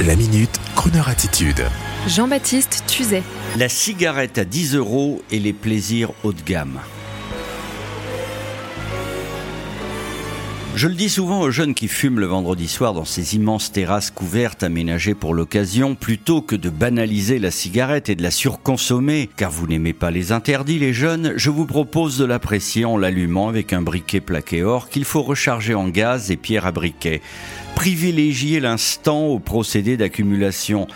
La minute, Kroneur attitude. Jean-Baptiste Tuzet. La cigarette à 10 euros et les plaisirs haut de gamme. Je le dis souvent aux jeunes qui fument le vendredi soir dans ces immenses terrasses couvertes aménagées pour l'occasion, plutôt que de banaliser la cigarette et de la surconsommer, car vous n'aimez pas les interdits les jeunes, je vous propose de l'apprécier en l'allumant avec un briquet plaqué or qu'il faut recharger en gaz et pierre à briquet. Privilégiez l'instant au procédé d'accumulation.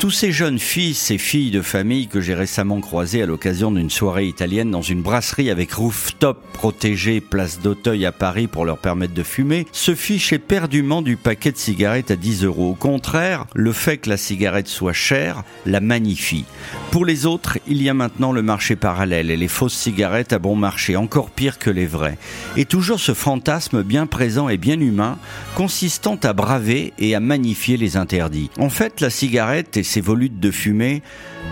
Tous ces jeunes fils et filles de famille que j'ai récemment croisés à l'occasion d'une soirée italienne dans une brasserie avec rooftop protégé place d'Auteuil à Paris pour leur permettre de fumer, se fichent éperdument du paquet de cigarettes à 10 euros. Au contraire, le fait que la cigarette soit chère la magnifie. Pour les autres, il y a maintenant le marché parallèle et les fausses cigarettes à bon marché, encore pire que les vraies. Et toujours ce fantasme bien présent et bien humain, consistant à braver et à magnifier les interdits. En fait, la cigarette et ses volutes de fumée,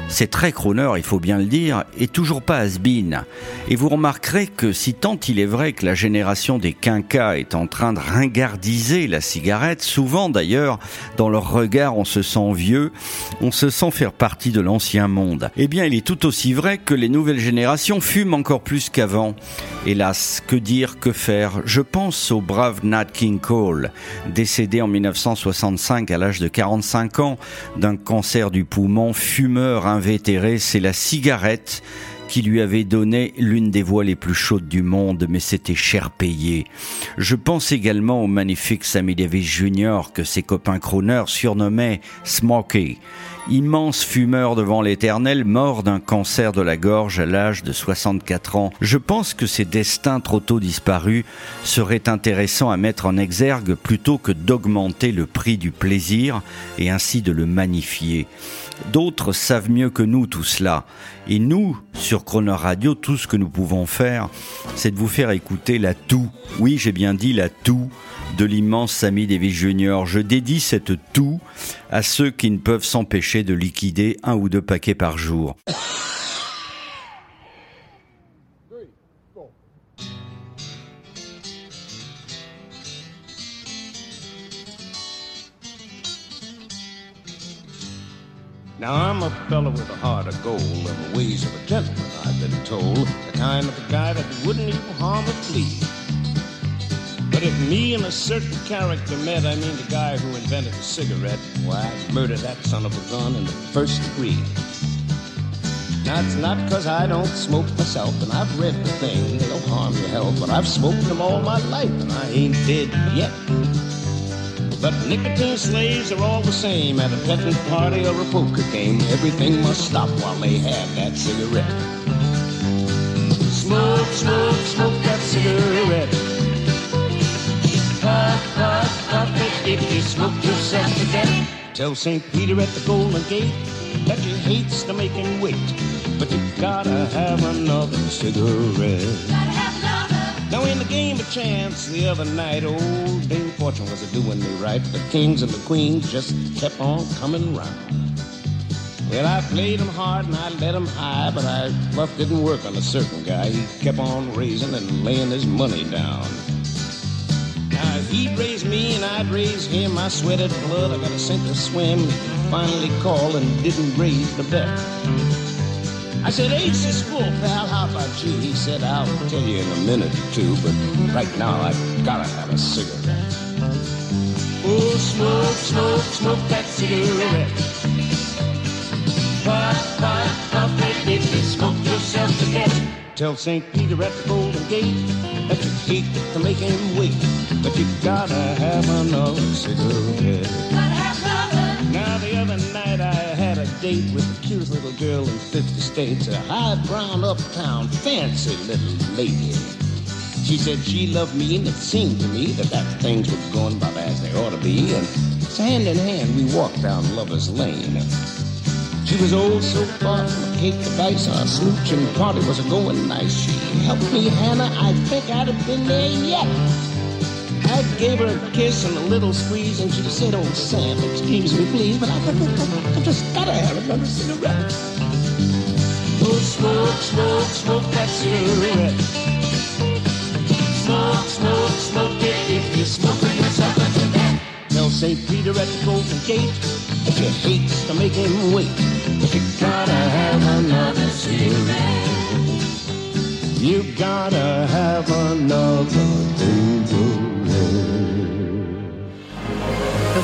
c'est très crooner, il faut bien le dire, et toujours pas has -been. Et vous remarquerez que si tant il est vrai que la génération des quinquas est en train de ringardiser la cigarette, souvent d'ailleurs, dans leur regard on se sent vieux, on se sent faire partie de l'ancien monde. Eh bien, il est tout aussi vrai que les nouvelles générations fument encore plus qu'avant. Hélas, que dire, que faire? Je pense au brave Nat King Cole, décédé en 1965 à l'âge de 45 ans d'un cancer du poumon, fumeur invétéré, c'est la cigarette qui lui avait donné l'une des voix les plus chaudes du monde, mais c'était cher payé. Je pense également au magnifique Sammy Davis Jr. que ses copains crooners surnommaient Smokey. Immense fumeur devant l'éternel, mort d'un cancer de la gorge à l'âge de 64 ans. Je pense que ces destins trop tôt disparus seraient intéressants à mettre en exergue plutôt que d'augmenter le prix du plaisir et ainsi de le magnifier. D'autres savent mieux que nous tout cela. Et nous, sur Chrono Radio, tout ce que nous pouvons faire, c'est de vous faire écouter la toux. Oui, j'ai bien dit la toux de l'immense Sammy Davis Jr. Je dédie cette toux à ceux qui ne peuvent s'empêcher de liquider un ou deux paquets par jour. Now I'm a fellow with a heart of gold and the ways of a gentleman, I've been told. The kind of a guy that wouldn't even harm a flea. But if me and a certain character met, I mean the guy who invented the cigarette, why, I'd murder that son of a gun in the first degree. Now, it's not because I don't smoke myself, and I've read the thing, they'll harm your health, but I've smoked them all my life, and I ain't dead yet. But nicotine slaves are all the same at a petting party or a poker game. Everything must stop while they have that cigarette. Smoke, smoke, smoke that cigarette. Puff, puff, puff it if you smoke yourself to death. Tell St. Peter at the Golden Gate that you hates make him wait, but you gotta have another cigarette. Now in the game of chance the other night, old Dame Fortune was a doing me right. The kings and the queens just kept on coming round. Well, I played him hard and I let him high, but I bluff didn't work on a certain guy. He kept on raising and laying his money down. Now he'd raise me and I'd raise him. I sweated blood, I got a sink or swim. He finally called and didn't raise the bet. I said, Ace is full, pal. How about you? He said, I'll tell you in a minute or two, but right now I've gotta have a cigarette. Oh, smoke, smoke, smoke that cigarette. Puff, puff, puff it if you smoke yourself to death. Tell St. Peter at the Golden Gate that you hate to make him wait, but you gotta have another cigarette. Date with the cutest little girl in 50 states, a high brown uptown fancy little lady. She said she loved me, and it seemed to me that, that things were going about as they ought to be. And hand in hand, we walked down Lover's Lane. She was old so far from a cake to dice, our smooching party was a going nice. She helped me, Hannah, I think I'd have been there yet. I gave her a kiss and a little squeeze, and she said, Oh, Sam, excuse me, please, but I, I, I just gotta have another cigarette. Oh, smoke, smoke, smoke that cigarette. Smoke, smoke, smoke it if you're smoking yourself to death. Tell Tell St. Peter at the Golden Gate that you hate to make him wait, but you gotta have another cigarette. You gotta have another